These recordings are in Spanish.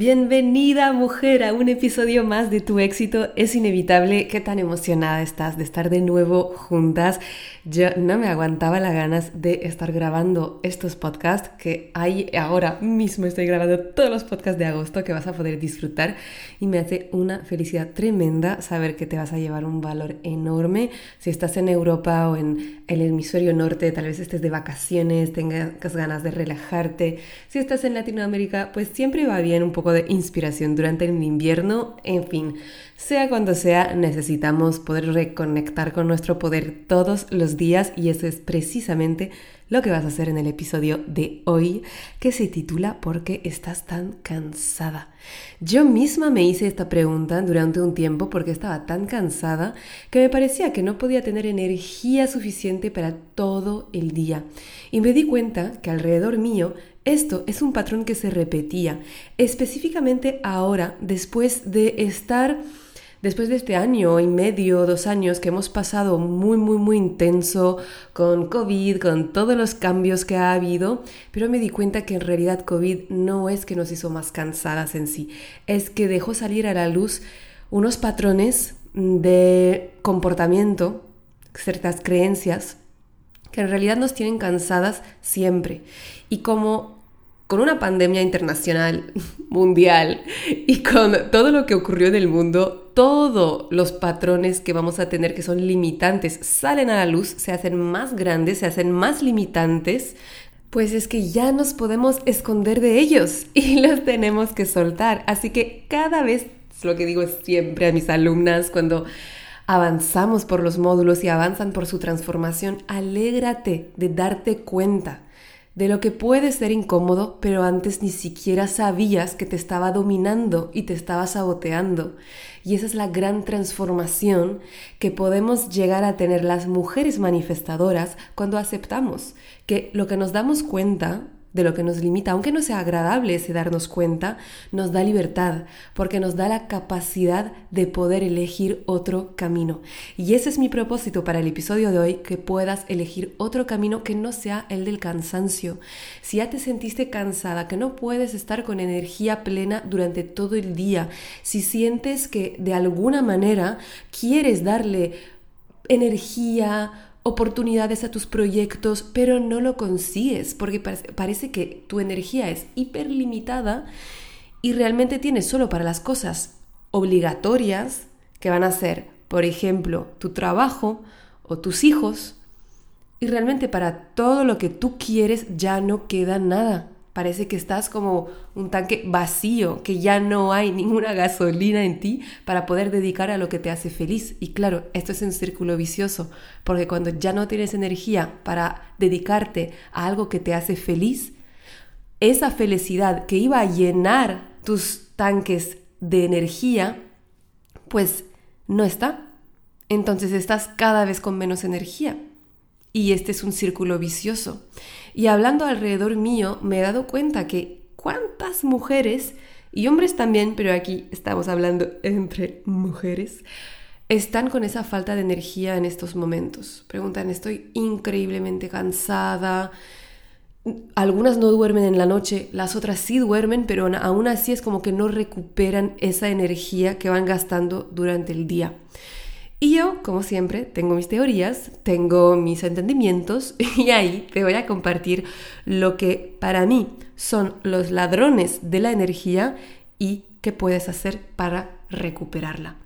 Bienvenida mujer a un episodio más de Tu éxito es inevitable. Qué tan emocionada estás de estar de nuevo juntas. Yo no me aguantaba las ganas de estar grabando estos podcasts que hay ahora mismo estoy grabando todos los podcasts de agosto que vas a poder disfrutar y me hace una felicidad tremenda saber que te vas a llevar un valor enorme. Si estás en Europa o en el hemisferio norte, tal vez estés de vacaciones, tengas ganas de relajarte. Si estás en Latinoamérica, pues siempre va bien un poco de inspiración durante el invierno, en fin, sea cuando sea, necesitamos poder reconectar con nuestro poder todos los días y eso es precisamente lo que vas a hacer en el episodio de hoy, que se titula ¿Por qué estás tan cansada? Yo misma me hice esta pregunta durante un tiempo porque estaba tan cansada que me parecía que no podía tener energía suficiente para todo el día. Y me di cuenta que alrededor mío esto es un patrón que se repetía, específicamente ahora, después de estar, después de este año y medio, dos años que hemos pasado muy, muy, muy intenso con COVID, con todos los cambios que ha habido, pero me di cuenta que en realidad COVID no es que nos hizo más cansadas en sí, es que dejó salir a la luz unos patrones de comportamiento, ciertas creencias, que en realidad nos tienen cansadas siempre. Y como con una pandemia internacional, mundial, y con todo lo que ocurrió en el mundo, todos los patrones que vamos a tener que son limitantes salen a la luz, se hacen más grandes, se hacen más limitantes, pues es que ya nos podemos esconder de ellos y los tenemos que soltar. Así que cada vez, lo que digo siempre a mis alumnas cuando avanzamos por los módulos y avanzan por su transformación, alégrate de darte cuenta de lo que puede ser incómodo, pero antes ni siquiera sabías que te estaba dominando y te estaba saboteando. Y esa es la gran transformación que podemos llegar a tener las mujeres manifestadoras cuando aceptamos que lo que nos damos cuenta de lo que nos limita, aunque no sea agradable ese darnos cuenta, nos da libertad, porque nos da la capacidad de poder elegir otro camino. Y ese es mi propósito para el episodio de hoy, que puedas elegir otro camino que no sea el del cansancio. Si ya te sentiste cansada, que no puedes estar con energía plena durante todo el día, si sientes que de alguna manera quieres darle energía, oportunidades a tus proyectos, pero no lo consigues porque parece que tu energía es hiperlimitada y realmente tienes solo para las cosas obligatorias que van a ser, por ejemplo, tu trabajo o tus hijos, y realmente para todo lo que tú quieres ya no queda nada. Parece que estás como un tanque vacío, que ya no hay ninguna gasolina en ti para poder dedicar a lo que te hace feliz. Y claro, esto es un círculo vicioso, porque cuando ya no tienes energía para dedicarte a algo que te hace feliz, esa felicidad que iba a llenar tus tanques de energía, pues no está. Entonces estás cada vez con menos energía. Y este es un círculo vicioso. Y hablando alrededor mío, me he dado cuenta que cuántas mujeres, y hombres también, pero aquí estamos hablando entre mujeres, están con esa falta de energía en estos momentos. Preguntan, estoy increíblemente cansada. Algunas no duermen en la noche, las otras sí duermen, pero aún así es como que no recuperan esa energía que van gastando durante el día. Y yo, como siempre, tengo mis teorías, tengo mis entendimientos y ahí te voy a compartir lo que para mí son los ladrones de la energía y qué puedes hacer para recuperarla.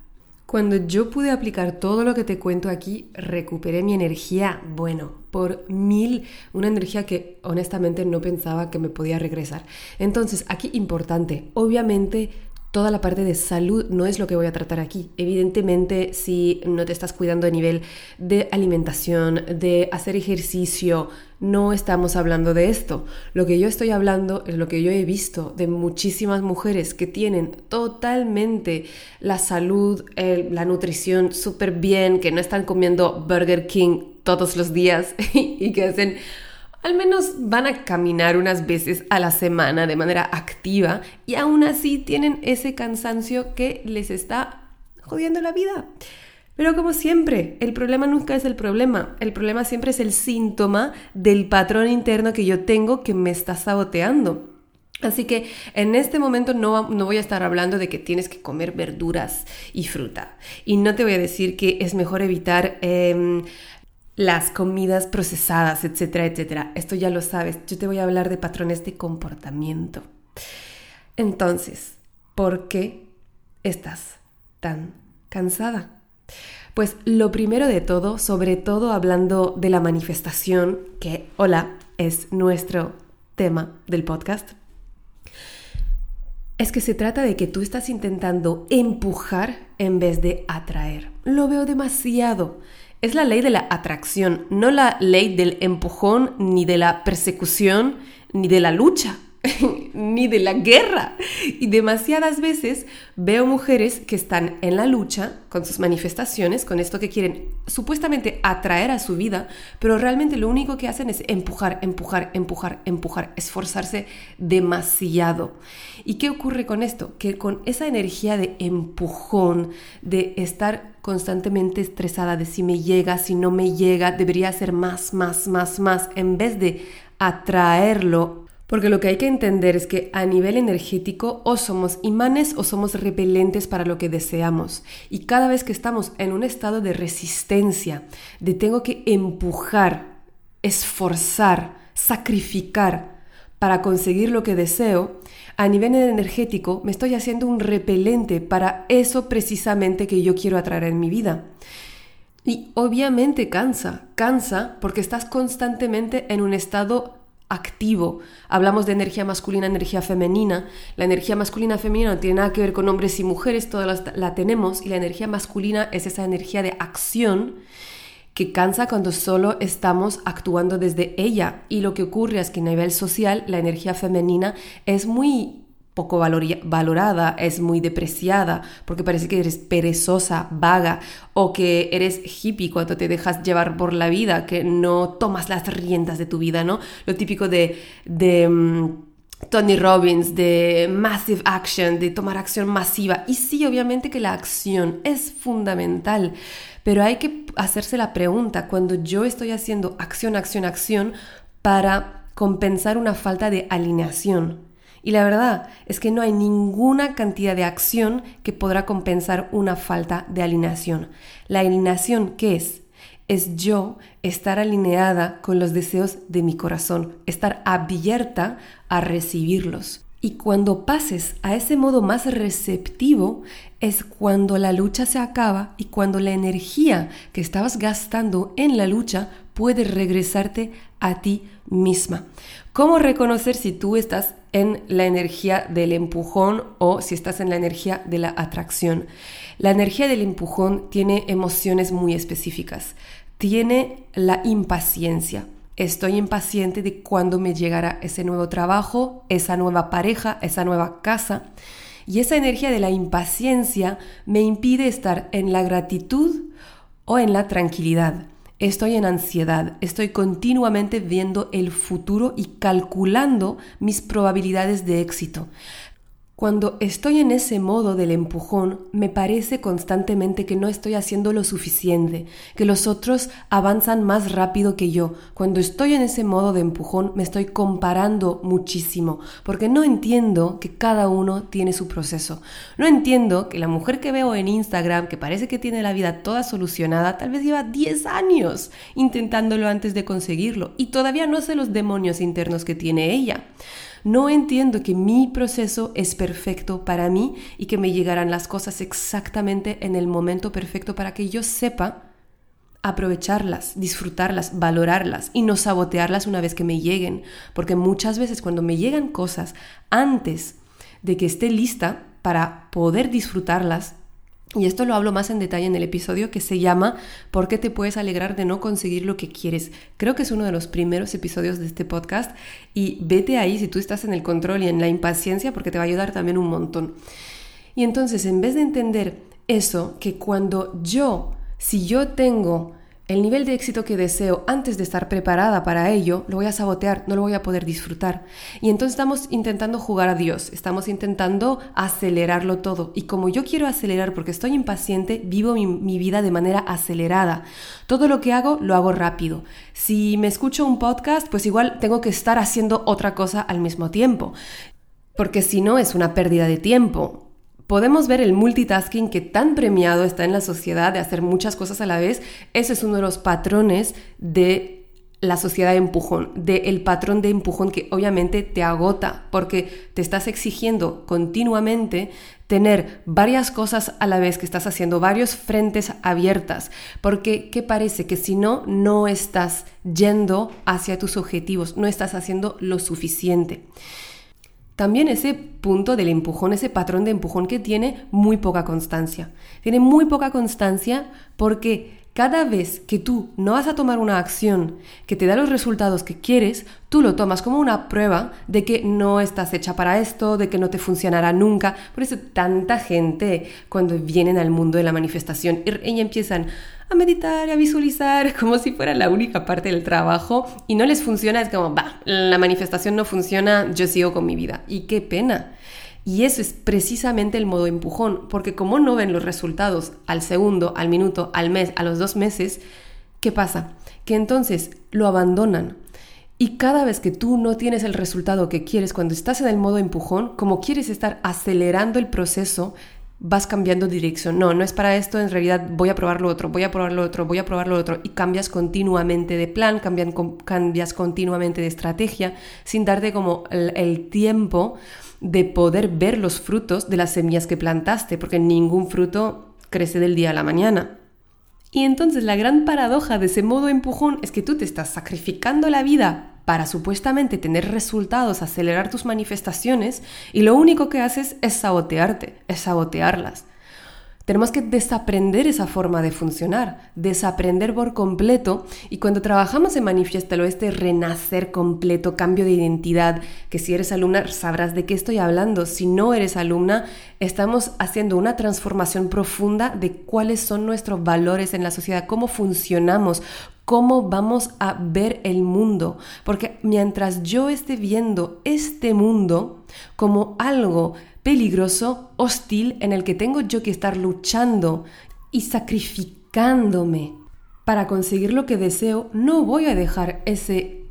Cuando yo pude aplicar todo lo que te cuento aquí, recuperé mi energía, bueno, por mil, una energía que honestamente no pensaba que me podía regresar. Entonces, aquí importante, obviamente toda la parte de salud no es lo que voy a tratar aquí. Evidentemente, si no te estás cuidando a nivel de alimentación, de hacer ejercicio, no estamos hablando de esto. Lo que yo estoy hablando es lo que yo he visto de muchísimas mujeres que tienen totalmente la salud, la nutrición súper bien, que no están comiendo Burger King todos los días y que hacen al menos van a caminar unas veces a la semana de manera activa y aún así tienen ese cansancio que les está jodiendo la vida. Pero como siempre, el problema nunca es el problema, el problema siempre es el síntoma del patrón interno que yo tengo que me está saboteando. Así que en este momento no, no, voy a estar hablando de que tienes que comer verduras y fruta. Y no te voy a decir que es mejor evitar em, las comidas procesadas, etcétera, etcétera. Esto ya lo sabes. Yo te voy a hablar de patrones de comportamiento. Entonces, ¿por qué estás tan cansada? Pues lo primero de todo, sobre todo hablando de la manifestación, que, hola, es nuestro tema del podcast, es que se trata de que tú estás intentando empujar en vez de atraer. Lo veo demasiado. Es la ley de la atracción, no la ley del empujón, ni de la persecución, ni de la lucha. ni de la guerra. Y demasiadas veces veo mujeres que están en la lucha con sus manifestaciones, con esto que quieren supuestamente atraer a su vida, pero realmente lo único que hacen es empujar, empujar, empujar, empujar, esforzarse demasiado. ¿Y qué ocurre con esto? Que con esa energía de empujón, de estar constantemente estresada de si me llega, si no me llega, debería ser más, más, más, más, en vez de atraerlo porque lo que hay que entender es que a nivel energético o somos imanes o somos repelentes para lo que deseamos. Y cada vez que estamos en un estado de resistencia, de tengo que empujar, esforzar, sacrificar para conseguir lo que deseo, a nivel energético me estoy haciendo un repelente para eso precisamente que yo quiero atraer en mi vida. Y obviamente cansa, cansa porque estás constantemente en un estado activo. Hablamos de energía masculina, energía femenina. La energía masculina femenina no tiene nada que ver con hombres y mujeres, todas la tenemos. Y la energía masculina es esa energía de acción que cansa cuando solo estamos actuando desde ella. Y lo que ocurre es que a nivel social la energía femenina es muy poco valorada, es muy depreciada, porque parece que eres perezosa, vaga, o que eres hippie cuando te dejas llevar por la vida, que no tomas las riendas de tu vida, ¿no? Lo típico de... de mm, Tony Robbins, de massive action, de tomar acción masiva. Y sí, obviamente que la acción es fundamental, pero hay que hacerse la pregunta, cuando yo estoy haciendo acción, acción, acción, para compensar una falta de alineación. Y la verdad es que no hay ninguna cantidad de acción que podrá compensar una falta de alineación. La alineación, ¿qué es? Es yo estar alineada con los deseos de mi corazón, estar abierta a recibirlos. Y cuando pases a ese modo más receptivo es cuando la lucha se acaba y cuando la energía que estabas gastando en la lucha puede regresarte a ti misma. ¿Cómo reconocer si tú estás en la energía del empujón o si estás en la energía de la atracción. La energía del empujón tiene emociones muy específicas. Tiene la impaciencia. Estoy impaciente de cuándo me llegará ese nuevo trabajo, esa nueva pareja, esa nueva casa. Y esa energía de la impaciencia me impide estar en la gratitud o en la tranquilidad. Estoy en ansiedad, estoy continuamente viendo el futuro y calculando mis probabilidades de éxito. Cuando estoy en ese modo del empujón, me parece constantemente que no estoy haciendo lo suficiente, que los otros avanzan más rápido que yo. Cuando estoy en ese modo de empujón, me estoy comparando muchísimo, porque no entiendo que cada uno tiene su proceso. No entiendo que la mujer que veo en Instagram, que parece que tiene la vida toda solucionada, tal vez lleva 10 años intentándolo antes de conseguirlo y todavía no sé los demonios internos que tiene ella. No entiendo que mi proceso es perfecto para mí y que me llegarán las cosas exactamente en el momento perfecto para que yo sepa aprovecharlas, disfrutarlas, valorarlas y no sabotearlas una vez que me lleguen. Porque muchas veces cuando me llegan cosas antes de que esté lista, para poder disfrutarlas y esto lo hablo más en detalle en el episodio que se llama ¿Por qué te puedes alegrar de no conseguir lo que quieres? Creo que es uno de los primeros episodios de este podcast y vete ahí si tú estás en el control y en la impaciencia porque te va a ayudar también un montón. Y entonces, en vez de entender eso, que cuando yo, si yo tengo el nivel de éxito que deseo antes de estar preparada para ello, lo voy a sabotear, no lo voy a poder disfrutar. Y entonces estamos intentando jugar a Dios, estamos intentando acelerarlo todo. Y como yo quiero acelerar porque estoy impaciente, vivo mi, vida de manera acelerada. Todo lo que hago lo hago rápido. Si me escucho un podcast, pues igual tengo que estar haciendo otra cosa al mismo tiempo. Porque si no es una pérdida de tiempo podemos ver el multitasking que tan premiado está en la sociedad de hacer muchas cosas a la vez. Ese es uno de los patrones de la sociedad de empujón, del patrón de empujón que obviamente te agota porque te estás exigiendo continuamente tener varias cosas a la vez, que estás haciendo varios frentes abiertas, porque ¿qué parece? Que si no, no estás yendo hacia tus objetivos, no estás haciendo lo suficiente. También ese punto del empujón, ese patrón de empujón que tiene muy poca constancia. Tiene muy poca constancia porque cada vez que tú no vas a tomar una acción que te da los resultados que quieres, tú lo tomas como una prueba de que no estás hecha para esto, de que no te funcionará nunca. Por eso tanta gente cuando vienen al mundo de la manifestación y empiezan, a meditar, a visualizar, como si fuera la única parte del trabajo y no les funciona, es como, va, la manifestación no funciona, yo sigo con mi vida. Y qué pena. Y eso es precisamente el modo empujón, porque como no ven los resultados al segundo, al minuto, al mes, a los dos meses, ¿qué pasa? Que entonces lo abandonan. Y cada vez que tú no tienes el resultado que quieres cuando estás en el modo empujón, como quieres estar acelerando el proceso, vas cambiando dirección. No, no es para esto, en realidad voy a probar lo otro, voy a probar lo otro, voy a probar lo otro. Y cambias continuamente de plan, cambias continuamente de estrategia, sin darte como el, tiempo de poder ver los frutos de las semillas que plantaste, porque ningún fruto crece del día a la mañana. Y entonces la gran paradoja de ese modo empujón es que tú te estás sacrificando la vida para supuestamente tener resultados, acelerar tus manifestaciones y lo único que haces es sabotearte, es sabotearlas. Tenemos que desaprender esa forma de funcionar, desaprender por completo. Y cuando trabajamos en Manifiéstalo, este renacer completo, cambio de identidad, que si eres alumna sabrás de qué estoy hablando, si no eres alumna, estamos haciendo una transformación profunda de cuáles son nuestros valores en la sociedad, cómo funcionamos, cómo vamos a ver el mundo. Porque mientras yo esté viendo este mundo como algo peligroso, hostil, en el que tengo yo que estar luchando y sacrificándome para conseguir lo que deseo, no voy a dejar ese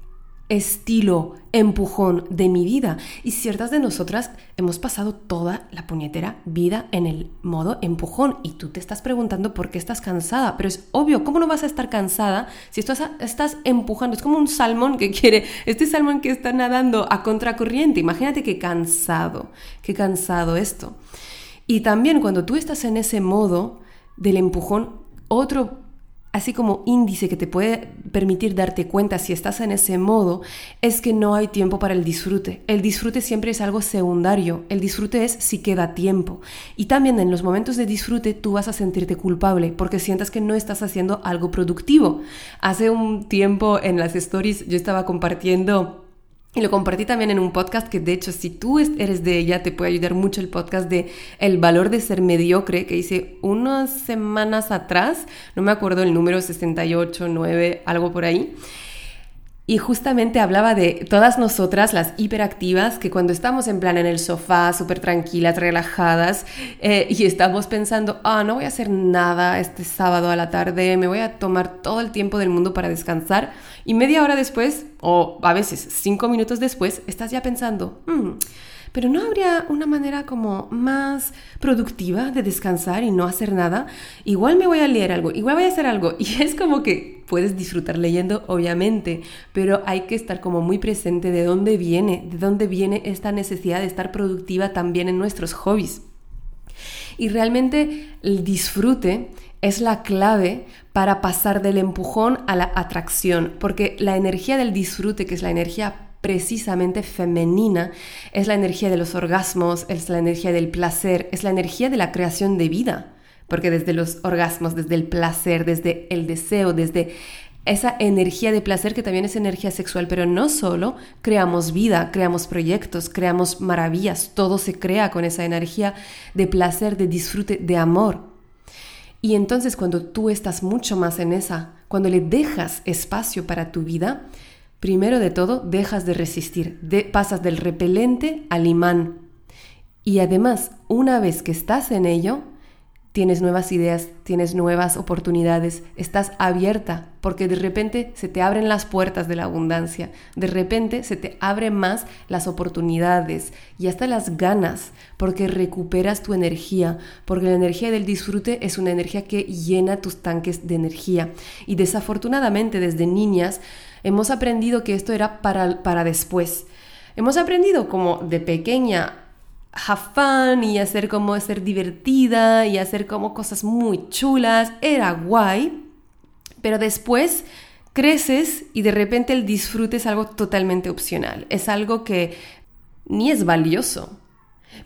estilo empujón de mi vida. Y ciertas de nosotras hemos pasado toda la puñetera vida en el modo empujón. Y tú te estás preguntando por qué estás cansada. Pero es obvio, ¿cómo no vas a estar cansada si estás, estás empujando? Es como un salmón que quiere, este salmón que está nadando a contracorriente. Imagínate qué cansado, qué cansado esto. Y también cuando tú estás en ese modo del empujón, otro así como índice que te puede permitir darte cuenta si estás en ese modo, es que no hay tiempo para el disfrute. El disfrute siempre es algo secundario. El disfrute es si queda tiempo. Y también en los momentos de disfrute tú vas a sentirte culpable porque sientas que no estás haciendo algo productivo. Hace un tiempo en las stories yo estaba compartiendo y lo compartí también en un podcast que de hecho si tú eres de ella te puede ayudar mucho el podcast de El valor de ser mediocre que hice unas semanas atrás, no me acuerdo el número 68, 9, algo por ahí. Y justamente hablaba de todas nosotras, las hiperactivas, que cuando estamos en plan en el sofá, súper tranquilas, relajadas, eh, y estamos pensando, ah, no voy a hacer nada este sábado a la tarde, me voy a tomar todo el tiempo del mundo para descansar, y media hora después, o a veces cinco minutos después, estás ya pensando, hmm, pero ¿no habría una manera como más productiva de descansar y no hacer nada? Igual me voy a leer algo, igual voy a hacer algo. Y es como que puedes disfrutar leyendo, obviamente, pero hay que estar como muy presente de dónde viene, de dónde viene esta necesidad de estar productiva también en nuestros hobbies. Y realmente el disfrute es la clave para pasar del empujón a la atracción, porque la energía del disfrute, que es la energía precisamente femenina, es la energía de los orgasmos, es la energía del placer, es la energía de la creación de vida. Porque desde los orgasmos, desde el placer, desde el deseo, desde esa energía de placer que también es energía sexual, pero no solo, creamos vida, creamos proyectos, creamos maravillas, todo se crea con esa energía de placer, de disfrute, de amor. Y entonces cuando tú estás mucho más en esa, cuando le dejas espacio para tu vida, primero de todo dejas de resistir, pasas del repelente al imán. Y además, una vez que estás en ello, tienes nuevas ideas, tienes nuevas oportunidades, estás abierta, porque de repente se te abren las puertas de la abundancia, de repente se te abren más las oportunidades y hasta las ganas, porque recuperas tu energía, porque la energía del disfrute es una energía que llena tus tanques de energía. Y desafortunadamente desde niñas hemos aprendido que esto era para, para después. Hemos aprendido como de pequeña have fun y hacer como ser divertida y hacer como cosas muy chulas. Era guay, pero después creces y de repente el disfrute es algo totalmente opcional. Es algo que ni es valioso.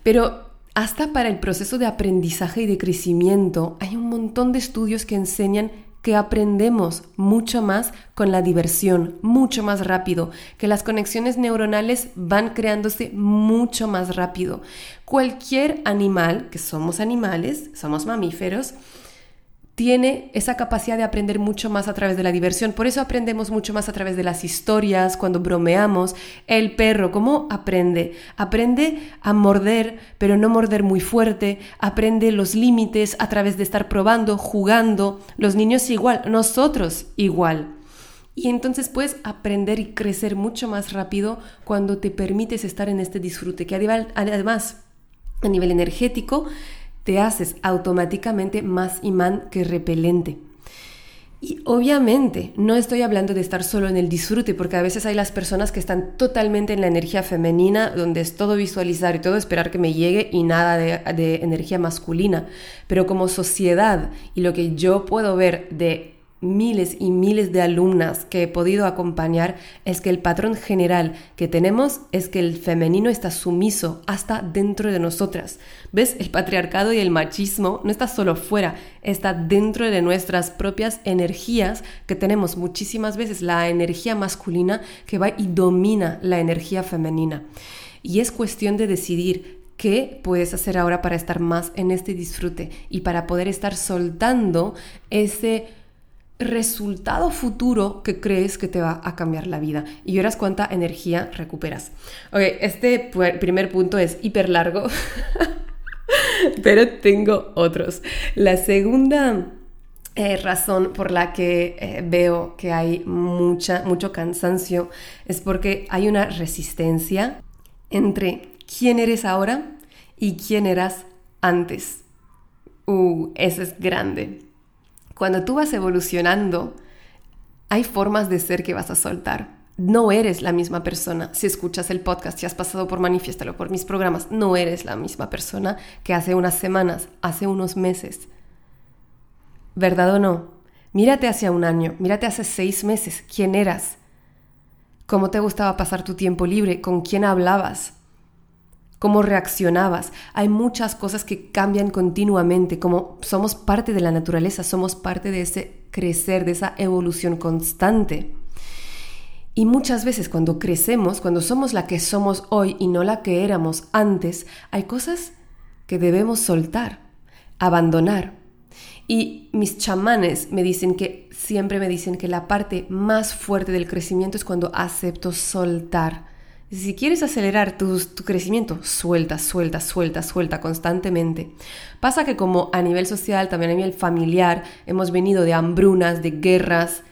Pero hasta para el proceso de aprendizaje y de crecimiento hay un montón de estudios que enseñan que aprendemos mucho más con la diversión, mucho más rápido, que las conexiones neuronales van creándose mucho más rápido. Cualquier animal, que somos animales, somos mamíferos, tiene esa capacidad de aprender mucho más a través de la diversión. Por eso aprendemos mucho más a través de las historias, cuando bromeamos. El perro, ¿cómo aprende? Aprende a morder, pero no morder muy fuerte. Aprende los límites a través de estar probando, jugando. Los niños igual, nosotros igual. Y entonces puedes aprender y crecer mucho más rápido cuando te permites estar en este disfrute, que además a nivel energético te haces automáticamente más imán que repelente. Y obviamente no estoy hablando de estar solo en el disfrute, porque a veces hay las personas que están totalmente en la energía femenina, donde es todo visualizar y todo esperar que me llegue y nada de, de energía masculina. Pero como sociedad y lo que yo puedo ver de miles y miles de alumnas que he podido acompañar es que el patrón general que tenemos es que el femenino está sumiso hasta dentro de nosotras. ¿Ves? El patriarcado y el machismo no está solo fuera, está dentro de nuestras propias energías que tenemos muchísimas veces la energía masculina que va y domina la energía femenina. Y es cuestión de decidir qué puedes hacer ahora para estar más en este disfrute y para poder estar soltando ese resultado futuro que crees que te va a cambiar la vida y verás cuánta energía recuperas. Ok, este primer punto es hiper largo, pero tengo otros. La segunda eh, razón por la que eh, veo que hay mucha, mucho cansancio es porque hay una resistencia entre quién eres ahora y quién eras antes. Uh, eso es grande. Cuando tú vas evolucionando, hay formas de ser que vas a soltar. No eres la misma persona. Si escuchas el podcast, si has pasado por Manifiéstalo, por mis programas, no eres la misma persona que hace unas semanas, hace unos meses. ¿Verdad o no? Mírate hacia un año, mírate hace seis meses. ¿Quién eras? ¿Cómo te gustaba pasar tu tiempo libre? ¿Con quién hablabas? Cómo reaccionabas. Hay muchas cosas que cambian continuamente, como somos parte de la naturaleza, somos parte de ese crecer, de esa evolución constante. Y muchas veces cuando crecemos, cuando somos la que somos hoy y no la que éramos antes, hay cosas que debemos soltar, abandonar. Y mis chamanes me dicen que, siempre me dicen que la parte más fuerte del crecimiento es cuando acepto soltar si quieres acelerar tu, crecimiento, suelta, suelta, suelta, suelta constantemente. Pasa que como a nivel social, también a nivel familiar, hemos venido de hambrunas, de guerras.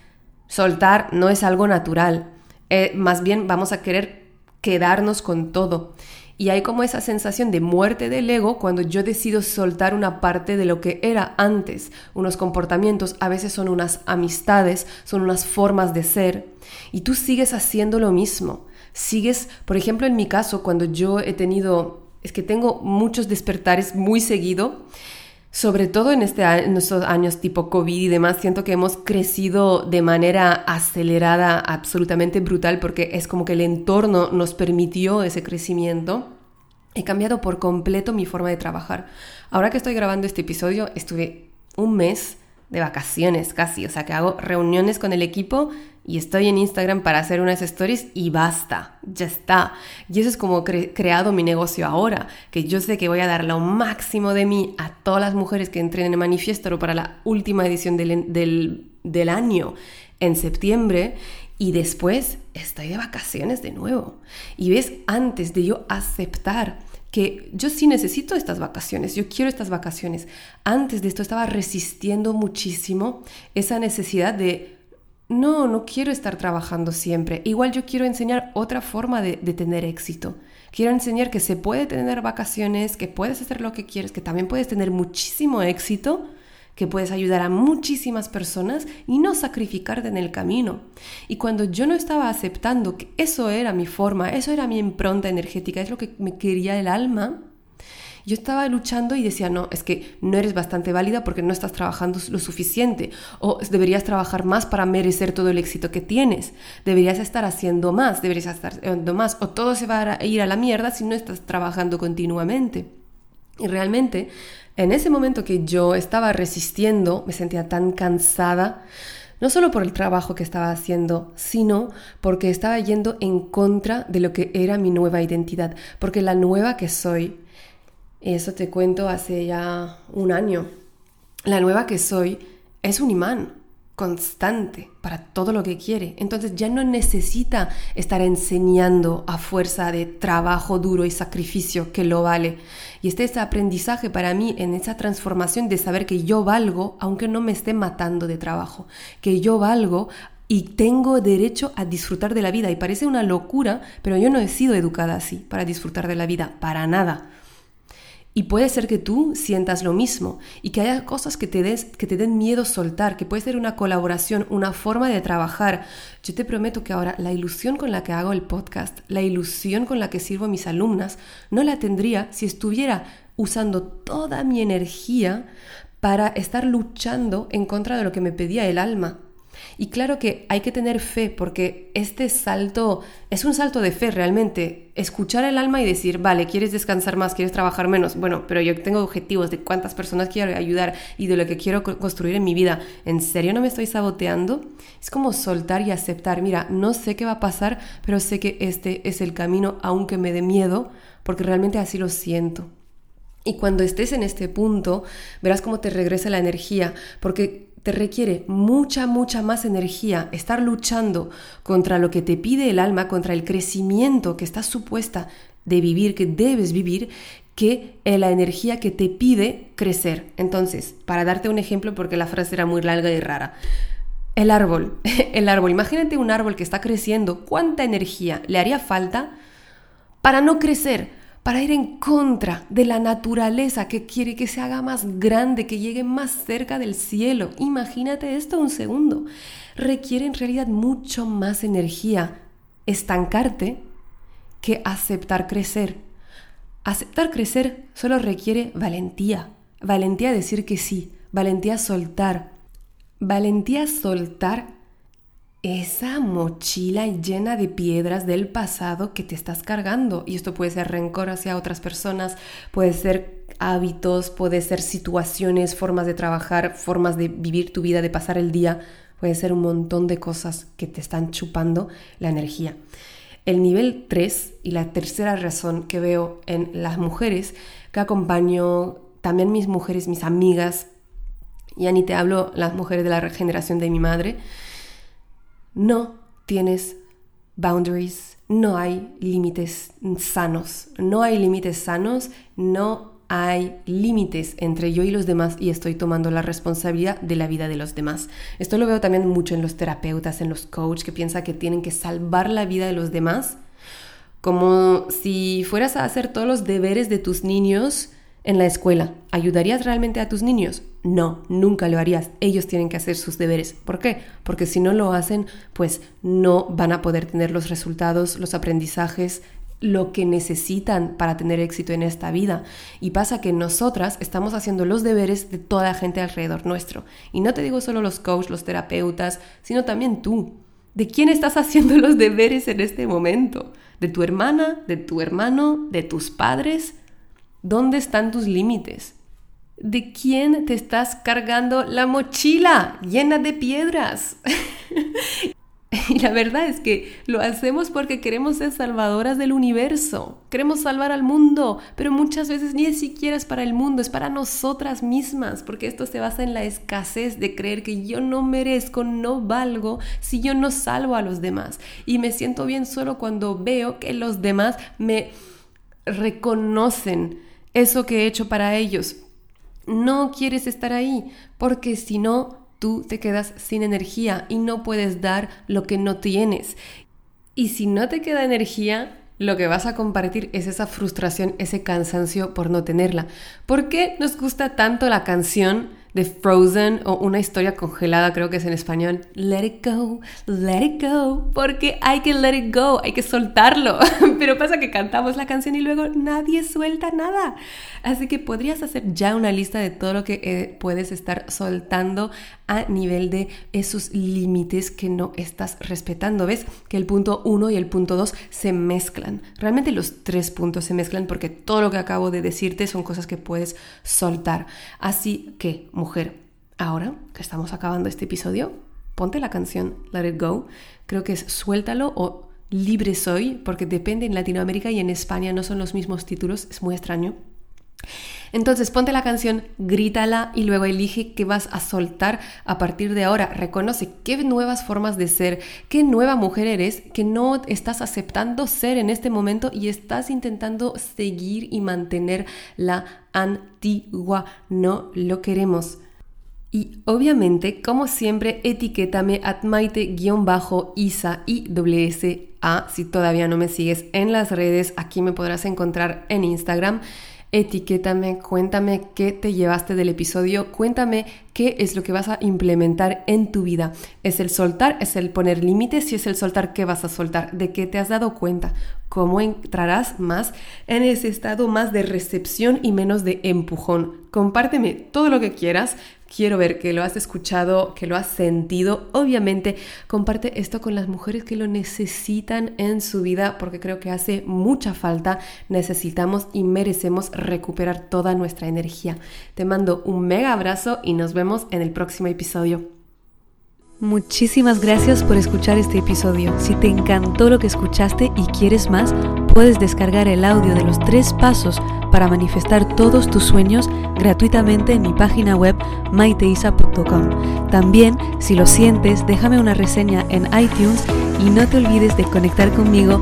Soltar no es algo natural. Eh, más bien vamos a querer quedarnos con todo. Y hay como esa sensación de muerte del ego cuando yo decido soltar una parte de lo que era antes. Unos comportamientos, a veces son unas amistades, son unas formas de ser. Y tú sigues haciendo lo mismo sigues, por ejemplo, en mi caso, cuando yo he tenido, es que tengo muchos despertares muy seguido, sobre todo en, este, en estos años tipo COVID y demás, siento que hemos crecido de manera acelerada, absolutamente brutal, porque es como que el entorno nos permitió ese crecimiento. He cambiado por completo mi forma de trabajar. Ahora que estoy grabando este episodio, estuve un mes de vacaciones casi, o sea que hago reuniones con el equipo y estoy en Instagram para hacer unas stories y basta, ya está. Y eso es como he creado mi negocio ahora, que yo sé que voy a dar lo máximo de mí a todas las mujeres que entren en Manifiesto para la última edición del, del, del año en septiembre y después estoy de vacaciones de nuevo. Y ves, antes de yo aceptar que yo sí necesito estas vacaciones, yo quiero estas vacaciones, antes de esto estaba resistiendo muchísimo esa necesidad de, no, no quiero estar trabajando siempre. Igual yo quiero enseñar otra forma de, tener éxito. Quiero enseñar que se puede tener vacaciones, que puedes hacer lo que quieres, que también puedes tener muchísimo éxito que puedes ayudar a muchísimas personas y no sacrificarte en el camino. Y cuando yo no estaba aceptando que eso era mi forma, eso era mi impronta energética, es lo que me quería el alma, yo estaba luchando y decía, no, es que no eres bastante válida porque no estás trabajando lo suficiente. O deberías trabajar más para merecer todo el éxito que tienes. Deberías estar haciendo más, deberías estar haciendo más. O todo se va a ir a la mierda si no estás trabajando continuamente. Y realmente en ese momento que yo estaba resistiendo, me sentía tan cansada, no solo por el trabajo que estaba haciendo, sino porque estaba yendo en contra de lo que era mi nueva identidad, porque la nueva que soy, eso te cuento hace ya un año, la nueva que soy es un imán, constante para todo lo que quiere. Entonces ya no necesita estar enseñando a fuerza de trabajo duro y sacrificio que lo vale. Y este es aprendizaje para mí en esa transformación de saber que yo valgo aunque no me esté matando de trabajo, que yo valgo y tengo derecho a disfrutar de la vida. Y parece una locura, pero yo no he sido educada así, para disfrutar de la vida, para nada. Y puede ser que tú sientas lo mismo y que haya cosas que te, des, que te den miedo soltar, que puede ser una colaboración, una forma de trabajar. Yo te prometo que ahora la ilusión con la que hago el podcast, la ilusión con la que sirvo a mis alumnas, no la tendría si estuviera usando toda mi energía para estar luchando en contra de lo que me pedía el alma. Y claro que hay que tener fe porque este salto es un salto de fe realmente. Escuchar el alma y decir, vale, quieres descansar más, quieres trabajar menos. Bueno, pero yo tengo objetivos de cuántas personas quiero ayudar y de lo que quiero construir en mi vida. ¿En serio no me estoy saboteando? Es como soltar y aceptar, mira, no sé qué va a pasar, pero sé que este es el camino aunque me dé miedo porque realmente así lo siento. Y cuando estés en este punto, verás cómo te regresa la energía, porque te requiere mucha, mucha más energía estar luchando contra lo que te pide el alma, contra el crecimiento que estás supuesta de vivir, que debes vivir, que la energía que te pide crecer. Entonces, para darte un ejemplo, porque la frase era muy larga y rara. El árbol, el árbol, imagínate un árbol que está creciendo, ¿cuánta energía le haría falta para no crecer? Para ir en contra de la naturaleza que quiere que se haga más grande, que llegue más cerca del cielo. Imagínate esto un segundo. Requiere en realidad mucho más energía estancarte que aceptar crecer. Aceptar crecer solo requiere valentía. Valentía decir que sí. Valentía soltar. Valentía soltar esa mochila llena de piedras del pasado que te estás cargando. Y esto puede ser rencor hacia otras personas, puede ser hábitos, puede ser situaciones, formas de trabajar, formas de vivir tu vida, de pasar el día. Puede ser un montón de cosas que te están chupando la energía. El nivel 3 y la tercera razón que veo en las mujeres que acompaño, también mis mujeres, mis amigas, ya ni te hablo las mujeres de la regeneración de mi madre, no tienes boundaries, no hay límites sanos, no hay límites sanos, no hay límites entre yo y los demás y estoy tomando la responsabilidad de la vida de los demás. Esto lo veo también mucho en los terapeutas, en los coaches que piensan que tienen que salvar la vida de los demás, como si fueras a hacer todos los deberes de tus niños en la escuela. ¿Ayudarías realmente a tus niños? No, nunca lo harías. Ellos tienen que hacer sus deberes. ¿Por qué? Porque si no lo hacen, pues no van a poder tener los resultados, los aprendizajes, lo que necesitan para tener éxito en esta vida. Y pasa que nosotras estamos haciendo los deberes de toda la gente alrededor nuestro. Y no te digo solo los coaches, los terapeutas, sino también tú. ¿De quién estás haciendo los deberes en este momento? ¿De tu hermana? ¿De tu hermano? ¿De tus padres? ¿Dónde están tus límites? ¿De quién te estás cargando la mochila llena de piedras? Y la verdad es que lo hacemos porque queremos ser salvadoras del universo, queremos salvar al mundo, pero muchas veces ni siquiera es para el mundo, es para nosotras mismas, porque esto se basa en la escasez de creer que yo no merezco, no valgo si yo no salvo a los demás. Y me siento bien solo cuando veo que los demás me reconocen eso que he hecho para ellos. No quieres estar ahí, porque si no, tú te quedas sin energía y no puedes dar lo que no tienes. Y si no te queda energía, lo que vas a compartir es esa frustración, ese cansancio por no tenerla. ¿Por qué nos gusta tanto la canción de Frozen o una historia congelada, creo que es en español. Let it go, let it go, porque hay que let it go, hay que soltarlo. Pero pasa que cantamos la canción y luego nadie suelta nada. Así que podrías hacer ya una lista de todo lo que eh, puedes estar soltando a nivel de esos límites que no estás respetando. ¿Ves? Que el punto 1 y el punto 2 se mezclan. Realmente los tres puntos se mezclan porque todo lo que acabo de decirte son cosas que puedes soltar. Así que, ahora que estamos acabando este episodio, ponte la canción Let It Go. Creo que es Suéltalo o Libre Soy, porque depende en Latinoamérica y en España no son los mismos títulos, es muy extraño. Entonces ponte la canción, grítala y luego elige qué vas a soltar a partir de ahora. Reconoce qué nuevas formas de ser, qué nueva mujer eres, que no estás aceptando ser en este momento y estás intentando seguir y mantener la antigua. No lo queremos. Y obviamente, como siempre, etiquétame at maite-isa y. Si todavía no me sigues en las redes, aquí me podrás encontrar en Instagram etiquétame, cuéntame qué te llevaste del episodio, cuéntame qué es lo que vas a implementar en tu vida. ¿Es el soltar? ¿Es el poner límites? Si es el soltar, ¿qué vas a soltar? ¿De qué te has dado cuenta? ¿Cómo entrarás más en ese estado más de recepción y menos de empujón? Compárteme todo lo que quieras. Quiero ver que lo has escuchado, que lo has sentido. Obviamente, comparte esto con las mujeres que lo necesitan en su vida porque creo que hace mucha falta. Necesitamos y merecemos recuperar toda nuestra energía. Te mando un mega abrazo y nos en el próximo episodio. Muchísimas gracias por escuchar este episodio. Si te encantó lo que escuchaste y quieres más, puedes descargar el audio de los tres pasos para manifestar todos tus sueños gratuitamente en mi página web maiteisa.com. También, si lo sientes, déjame una reseña en iTunes y no te olvides de conectar conmigo